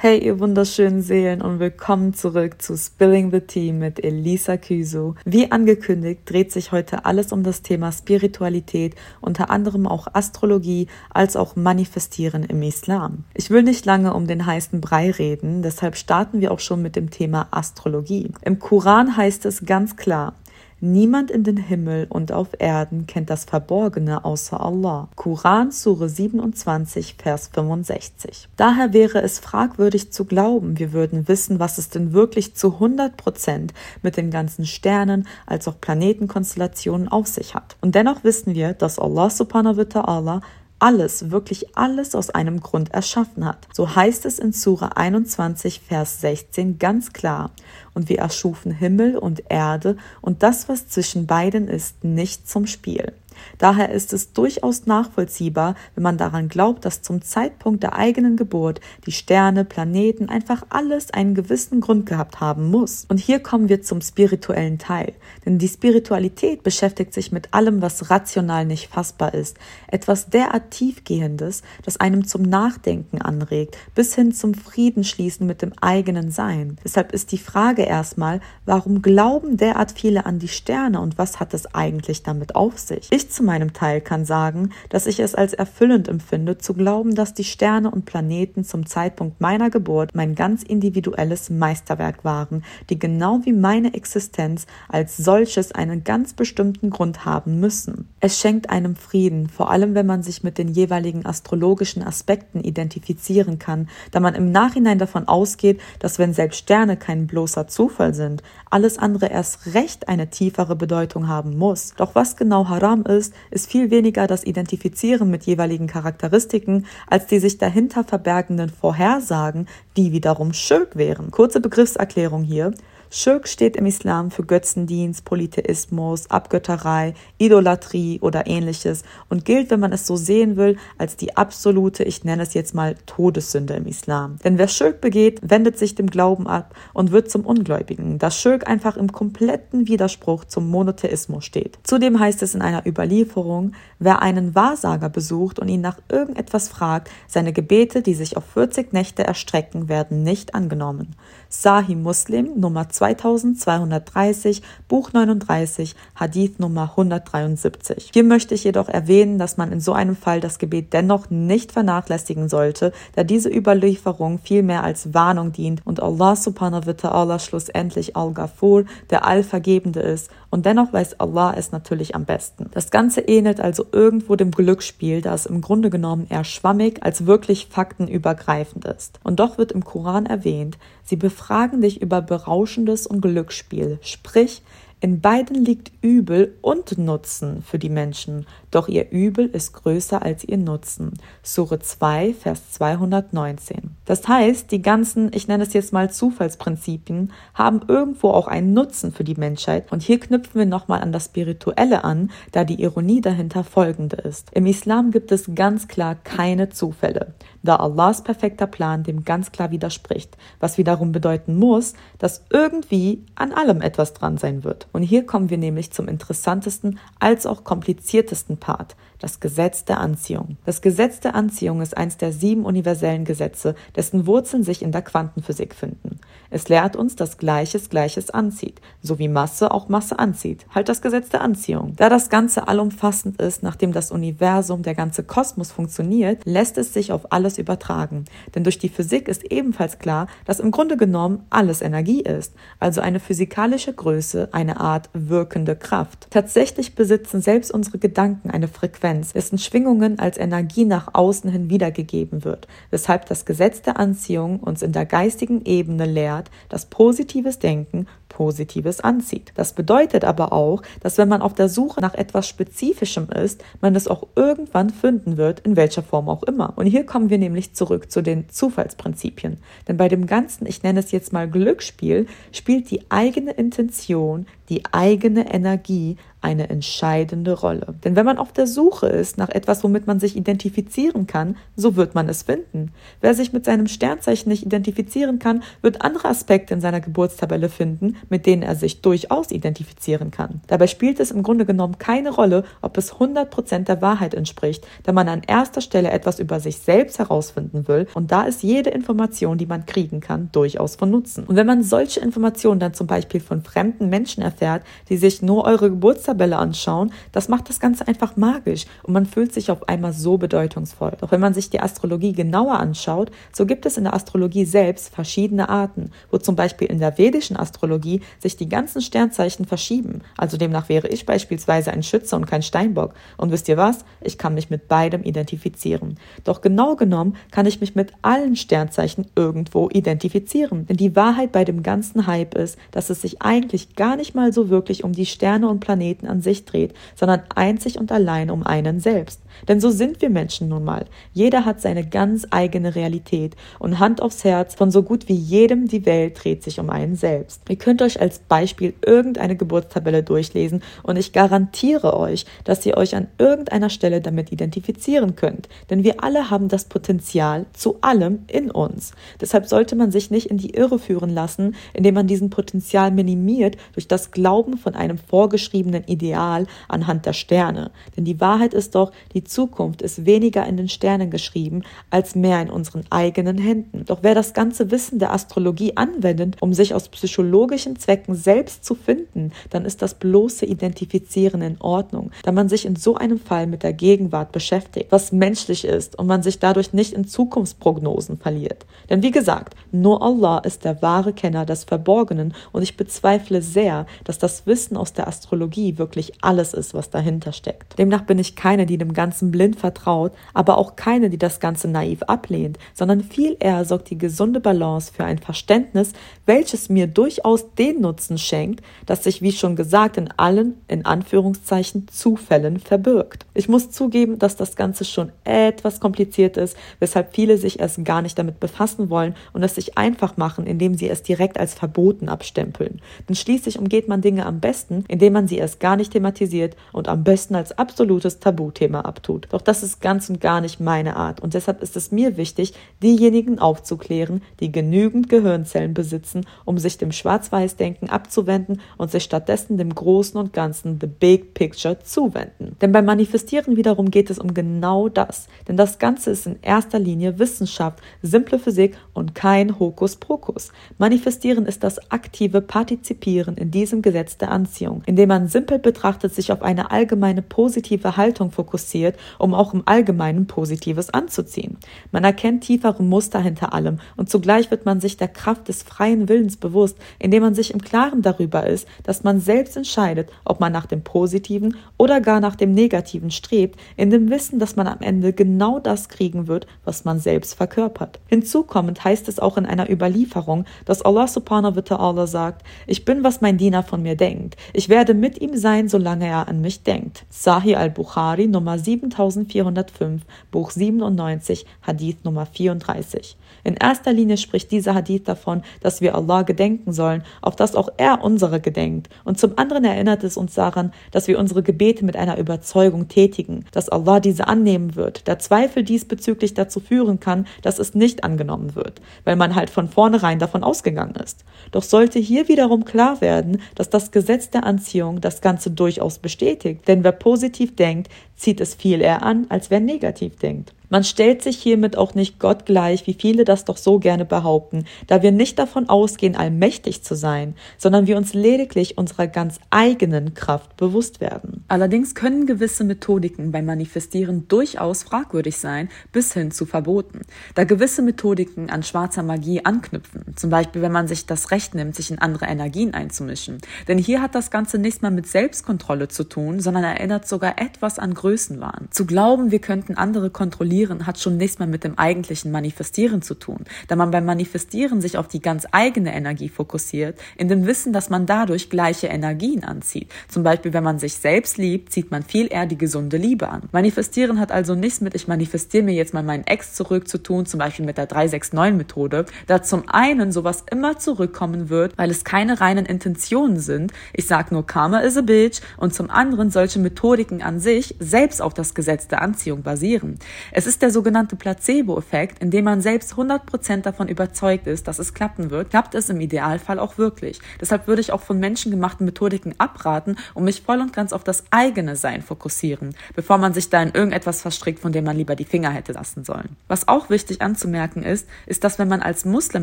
Hey, ihr wunderschönen Seelen und willkommen zurück zu Spilling the Tea mit Elisa Küso. Wie angekündigt dreht sich heute alles um das Thema Spiritualität, unter anderem auch Astrologie, als auch Manifestieren im Islam. Ich will nicht lange um den heißen Brei reden, deshalb starten wir auch schon mit dem Thema Astrologie. Im Koran heißt es ganz klar, Niemand in den Himmel und auf Erden kennt das Verborgene außer Allah. Koran Sure 27, Vers 65. Daher wäre es fragwürdig zu glauben, wir würden wissen, was es denn wirklich zu 100 Prozent mit den ganzen Sternen als auch Planetenkonstellationen auf sich hat. Und dennoch wissen wir, dass Allah subhanahu wa ta'ala alles, wirklich alles aus einem Grund erschaffen hat. So heißt es in Sura 21, Vers 16 ganz klar. Und wir erschufen Himmel und Erde und das, was zwischen beiden ist, nicht zum Spiel. Daher ist es durchaus nachvollziehbar, wenn man daran glaubt, dass zum Zeitpunkt der eigenen Geburt die Sterne, Planeten, einfach alles einen gewissen Grund gehabt haben muss. Und hier kommen wir zum spirituellen Teil. Denn die Spiritualität beschäftigt sich mit allem, was rational nicht fassbar ist. Etwas derart tiefgehendes, das einem zum Nachdenken anregt, bis hin zum Friedensschließen mit dem eigenen Sein. Deshalb ist die Frage erstmal, warum glauben derart viele an die Sterne und was hat es eigentlich damit auf sich? Ich zu meinem Teil kann sagen, dass ich es als erfüllend empfinde, zu glauben, dass die Sterne und Planeten zum Zeitpunkt meiner Geburt mein ganz individuelles Meisterwerk waren, die genau wie meine Existenz als solches einen ganz bestimmten Grund haben müssen. Es schenkt einem Frieden, vor allem wenn man sich mit den jeweiligen astrologischen Aspekten identifizieren kann, da man im Nachhinein davon ausgeht, dass wenn selbst Sterne kein bloßer Zufall sind, alles andere erst recht eine tiefere Bedeutung haben muss. Doch was genau Haram ist, ist, ist viel weniger das Identifizieren mit jeweiligen Charakteristiken als die sich dahinter verbergenden Vorhersagen, die wiederum Schirk wären. Kurze Begriffserklärung hier. Schirk steht im Islam für Götzendienst, Polytheismus, Abgötterei, Idolatrie oder ähnliches und gilt, wenn man es so sehen will, als die absolute, ich nenne es jetzt mal Todessünde im Islam. Denn wer Schirk begeht, wendet sich dem Glauben ab und wird zum Ungläubigen, da Schirk einfach im kompletten Widerspruch zum Monotheismus steht. Zudem heißt es in einer Überlieferung, wer einen Wahrsager besucht und ihn nach irgendetwas fragt, seine Gebete, die sich auf 40 Nächte erstrecken, werden nicht angenommen. Sahih Muslim Nummer 2230, Buch 39, Hadith Nummer 173. Hier möchte ich jedoch erwähnen, dass man in so einem Fall das Gebet dennoch nicht vernachlässigen sollte, da diese Überlieferung vielmehr als Warnung dient und Allah subhanahu wa ta'ala schlussendlich Al-Ghafur, der Allvergebende ist und dennoch weiß Allah es natürlich am besten. Das Ganze ähnelt also irgendwo dem Glücksspiel, da es im Grunde genommen eher schwammig als wirklich faktenübergreifend ist. Und doch wird im Koran erwähnt, sie befragen dich über Berauschendes und Glücksspiel, sprich, in beiden liegt Übel und Nutzen für die Menschen, doch ihr Übel ist größer als ihr Nutzen. Sure 2, Vers 219. Das heißt, die ganzen, ich nenne es jetzt mal Zufallsprinzipien, haben irgendwo auch einen Nutzen für die Menschheit. Und hier knüpfen wir nochmal an das Spirituelle an, da die Ironie dahinter folgende ist. Im Islam gibt es ganz klar keine Zufälle, da Allahs perfekter Plan dem ganz klar widerspricht, was wiederum bedeuten muss, dass irgendwie an allem etwas dran sein wird. Und hier kommen wir nämlich zum interessantesten als auch kompliziertesten Part, das Gesetz der Anziehung. Das Gesetz der Anziehung ist eines der sieben universellen Gesetze, dessen Wurzeln sich in der Quantenphysik finden. Es lehrt uns, dass Gleiches Gleiches anzieht, so wie Masse auch Masse anzieht. Halt das Gesetz der Anziehung. Da das Ganze allumfassend ist, nachdem das Universum, der ganze Kosmos funktioniert, lässt es sich auf alles übertragen. Denn durch die Physik ist ebenfalls klar, dass im Grunde genommen alles Energie ist, also eine physikalische Größe, eine Art wirkende Kraft. Tatsächlich besitzen selbst unsere Gedanken eine Frequenz, dessen Schwingungen als Energie nach außen hin wiedergegeben wird, weshalb das Gesetz der Anziehung uns in der geistigen Ebene lehrt, dass positives Denken Positives anzieht. Das bedeutet aber auch, dass wenn man auf der Suche nach etwas Spezifischem ist, man es auch irgendwann finden wird, in welcher Form auch immer. Und hier kommen wir nämlich zurück zu den Zufallsprinzipien. Denn bei dem ganzen, ich nenne es jetzt mal Glücksspiel, spielt die eigene Intention, die eigene Energie eine entscheidende Rolle. Denn wenn man auf der Suche ist nach etwas, womit man sich identifizieren kann, so wird man es finden. Wer sich mit seinem Sternzeichen nicht identifizieren kann, wird andere Aspekte in seiner Geburtstabelle finden, mit denen er sich durchaus identifizieren kann. Dabei spielt es im Grunde genommen keine Rolle, ob es 100% der Wahrheit entspricht, da man an erster Stelle etwas über sich selbst herausfinden will und da ist jede Information, die man kriegen kann, durchaus von Nutzen. Und wenn man solche Informationen dann zum Beispiel von fremden Menschen erfährt, die sich nur eure Geburtstabelle anschauen, das macht das Ganze einfach magisch und man fühlt sich auf einmal so bedeutungsvoll. Doch wenn man sich die Astrologie genauer anschaut, so gibt es in der Astrologie selbst verschiedene Arten, wo zum Beispiel in der vedischen Astrologie sich die ganzen Sternzeichen verschieben. Also demnach wäre ich beispielsweise ein Schütze und kein Steinbock. Und wisst ihr was? Ich kann mich mit beidem identifizieren. Doch genau genommen kann ich mich mit allen Sternzeichen irgendwo identifizieren. Denn die Wahrheit bei dem ganzen Hype ist, dass es sich eigentlich gar nicht mal so wirklich um die Sterne und Planeten an sich dreht, sondern einzig und allein um einen selbst. Denn so sind wir Menschen nun mal. Jeder hat seine ganz eigene Realität und Hand aufs Herz, von so gut wie jedem die Welt dreht sich um einen selbst. Ihr könnt euch als Beispiel irgendeine Geburtstabelle durchlesen und ich garantiere euch, dass ihr euch an irgendeiner Stelle damit identifizieren könnt. Denn wir alle haben das Potenzial zu allem in uns. Deshalb sollte man sich nicht in die Irre führen lassen, indem man diesen Potenzial minimiert durch das Glauben von einem vorgeschriebenen Ideal anhand der Sterne. Denn die Wahrheit ist doch, die Zukunft ist weniger in den Sternen geschrieben, als mehr in unseren eigenen Händen. Doch wer das ganze Wissen der Astrologie anwendet, um sich aus psychologischen Zwecken selbst zu finden, dann ist das bloße Identifizieren in Ordnung, da man sich in so einem Fall mit der Gegenwart beschäftigt, was menschlich ist und man sich dadurch nicht in Zukunftsprognosen verliert. Denn wie gesagt, nur Allah ist der wahre Kenner des Verborgenen und ich bezweifle sehr, dass das Wissen aus der Astrologie wirklich alles ist, was dahinter steckt. Demnach bin ich keine, die dem Ganzen blind vertraut, aber auch keine, die das Ganze naiv ablehnt, sondern viel eher sorgt die gesunde Balance für ein Verständnis, welches mir durchaus den Nutzen schenkt, das sich, wie schon gesagt, in allen, in Anführungszeichen, Zufällen verbirgt. Ich muss zugeben, dass das Ganze schon etwas kompliziert ist, weshalb viele sich erst gar nicht damit befassen wollen und es sich einfach machen, indem sie es direkt als verboten abstempeln. Denn schließlich umgeht man Dinge am besten, indem man sie erst gar nicht thematisiert und am besten als absolutes Tabuthema abtut tut. Doch das ist ganz und gar nicht meine Art und deshalb ist es mir wichtig, diejenigen aufzuklären, die genügend Gehirnzellen besitzen, um sich dem Schwarz-Weiß-Denken abzuwenden und sich stattdessen dem Großen und Ganzen, the big picture, zuwenden. Denn beim Manifestieren wiederum geht es um genau das. Denn das Ganze ist in erster Linie Wissenschaft, simple Physik und kein Hokuspokus. Manifestieren ist das aktive Partizipieren in diesem Gesetz der Anziehung, indem man simpel betrachtet sich auf eine allgemeine positive Haltung fokussiert um auch im Allgemeinen Positives anzuziehen. Man erkennt tiefere Muster hinter allem und zugleich wird man sich der Kraft des freien Willens bewusst, indem man sich im Klaren darüber ist, dass man selbst entscheidet, ob man nach dem Positiven oder gar nach dem Negativen strebt, in dem Wissen, dass man am Ende genau das kriegen wird, was man selbst verkörpert. Hinzukommend heißt es auch in einer Überlieferung, dass Allah subhanahu wa ta'ala sagt, ich bin, was mein Diener von mir denkt. Ich werde mit ihm sein, solange er an mich denkt. Sahih al-Bukhari Nummer 7 7405, Buch 97, Hadith Nummer 34. In erster Linie spricht dieser Hadith davon, dass wir Allah gedenken sollen, auf das auch er unsere gedenkt. Und zum anderen erinnert es uns daran, dass wir unsere Gebete mit einer Überzeugung tätigen, dass Allah diese annehmen wird. Der Zweifel diesbezüglich dazu führen kann, dass es nicht angenommen wird, weil man halt von vornherein davon ausgegangen ist. Doch sollte hier wiederum klar werden, dass das Gesetz der Anziehung das Ganze durchaus bestätigt, denn wer positiv denkt, zieht es viel eher an, als wer negativ denkt. Man stellt sich hiermit auch nicht Gott gleich, wie viele das doch so gerne behaupten, da wir nicht davon ausgehen, allmächtig zu sein, sondern wir uns lediglich unserer ganz eigenen Kraft bewusst werden. Allerdings können gewisse Methodiken beim Manifestieren durchaus fragwürdig sein, bis hin zu verboten, da gewisse Methodiken an schwarzer Magie anknüpfen, zum Beispiel wenn man sich das Recht nimmt, sich in andere Energien einzumischen. Denn hier hat das Ganze nichts mehr mit Selbstkontrolle zu tun, sondern erinnert sogar etwas an größere Größenwahn. Zu glauben, wir könnten andere kontrollieren, hat schon nichts mehr mit dem eigentlichen Manifestieren zu tun, da man beim Manifestieren sich auf die ganz eigene Energie fokussiert, in dem Wissen, dass man dadurch gleiche Energien anzieht. Zum Beispiel, wenn man sich selbst liebt, zieht man viel eher die gesunde Liebe an. Manifestieren hat also nichts mit, ich manifestiere mir jetzt mal meinen Ex zurück zu tun, zum Beispiel mit der 369-Methode, da zum einen sowas immer zurückkommen wird, weil es keine reinen Intentionen sind. Ich sag nur Karma is a bitch und zum anderen solche Methodiken an sich selbst auf das Gesetz der Anziehung basieren. Es ist der sogenannte Placebo-Effekt, in dem man selbst 100% davon überzeugt ist, dass es klappen wird, klappt es im Idealfall auch wirklich. Deshalb würde ich auch von menschengemachten Methodiken abraten und mich voll und ganz auf das eigene Sein fokussieren, bevor man sich da in irgendetwas verstrickt, von dem man lieber die Finger hätte lassen sollen. Was auch wichtig anzumerken ist, ist, dass wenn man als Muslim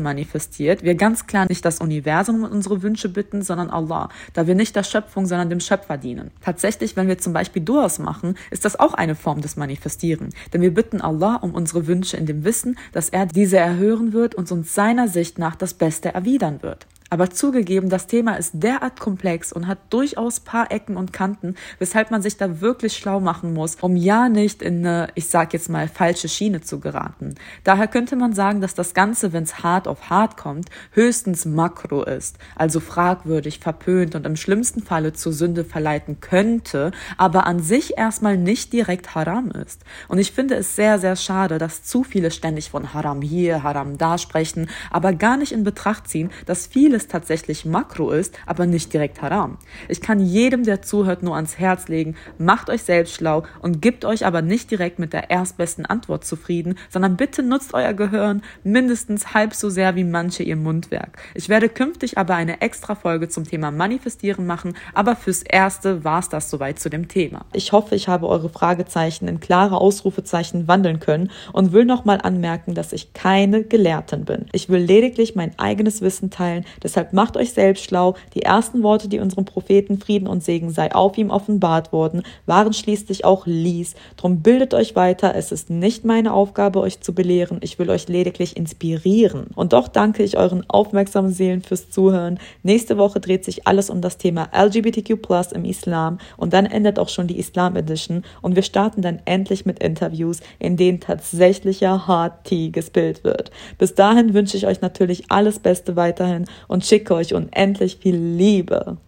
manifestiert, wir ganz klar nicht das Universum um unsere Wünsche bitten, sondern Allah, da wir nicht der Schöpfung, sondern dem Schöpfer dienen. Tatsächlich, wenn wir zum Beispiel Duas machen, ist das auch eine Form des Manifestieren, denn wir bitten Allah um unsere Wünsche in dem Wissen, dass er diese erhören wird und uns seiner Sicht nach das Beste erwidern wird. Aber zugegeben, das Thema ist derart komplex und hat durchaus paar Ecken und Kanten, weshalb man sich da wirklich schlau machen muss, um ja nicht in eine, ich sag jetzt mal, falsche Schiene zu geraten. Daher könnte man sagen, dass das Ganze, wenn es hart auf hart kommt, höchstens makro ist, also fragwürdig, verpönt und im schlimmsten Falle zur Sünde verleiten könnte, aber an sich erstmal nicht direkt haram ist. Und ich finde es sehr, sehr schade, dass zu viele ständig von Haram hier, Haram da sprechen, aber gar nicht in Betracht ziehen, dass viele vieles tatsächlich Makro ist, aber nicht direkt Haram. Ich kann jedem, der zuhört, nur ans Herz legen, macht euch selbst schlau und gebt euch aber nicht direkt mit der erstbesten Antwort zufrieden, sondern bitte nutzt euer Gehirn mindestens halb so sehr wie manche ihr Mundwerk. Ich werde künftig aber eine extra Folge zum Thema Manifestieren machen, aber fürs Erste war es das soweit zu dem Thema. Ich hoffe, ich habe eure Fragezeichen in klare Ausrufezeichen wandeln können und will nochmal anmerken, dass ich keine Gelehrtin bin. Ich will lediglich mein eigenes Wissen teilen, Deshalb macht euch selbst schlau. Die ersten Worte, die unserem Propheten Frieden und Segen sei auf ihm offenbart worden, waren schließlich auch Lies. Drum bildet euch weiter. Es ist nicht meine Aufgabe, euch zu belehren. Ich will euch lediglich inspirieren. Und doch danke ich euren aufmerksamen Seelen fürs Zuhören. Nächste Woche dreht sich alles um das Thema LGBTQ Plus im Islam und dann endet auch schon die Islam Edition und wir starten dann endlich mit Interviews, in denen tatsächlicher Hard Tea gespillt wird. Bis dahin wünsche ich euch natürlich alles Beste weiterhin und und schicke euch unendlich viel Liebe.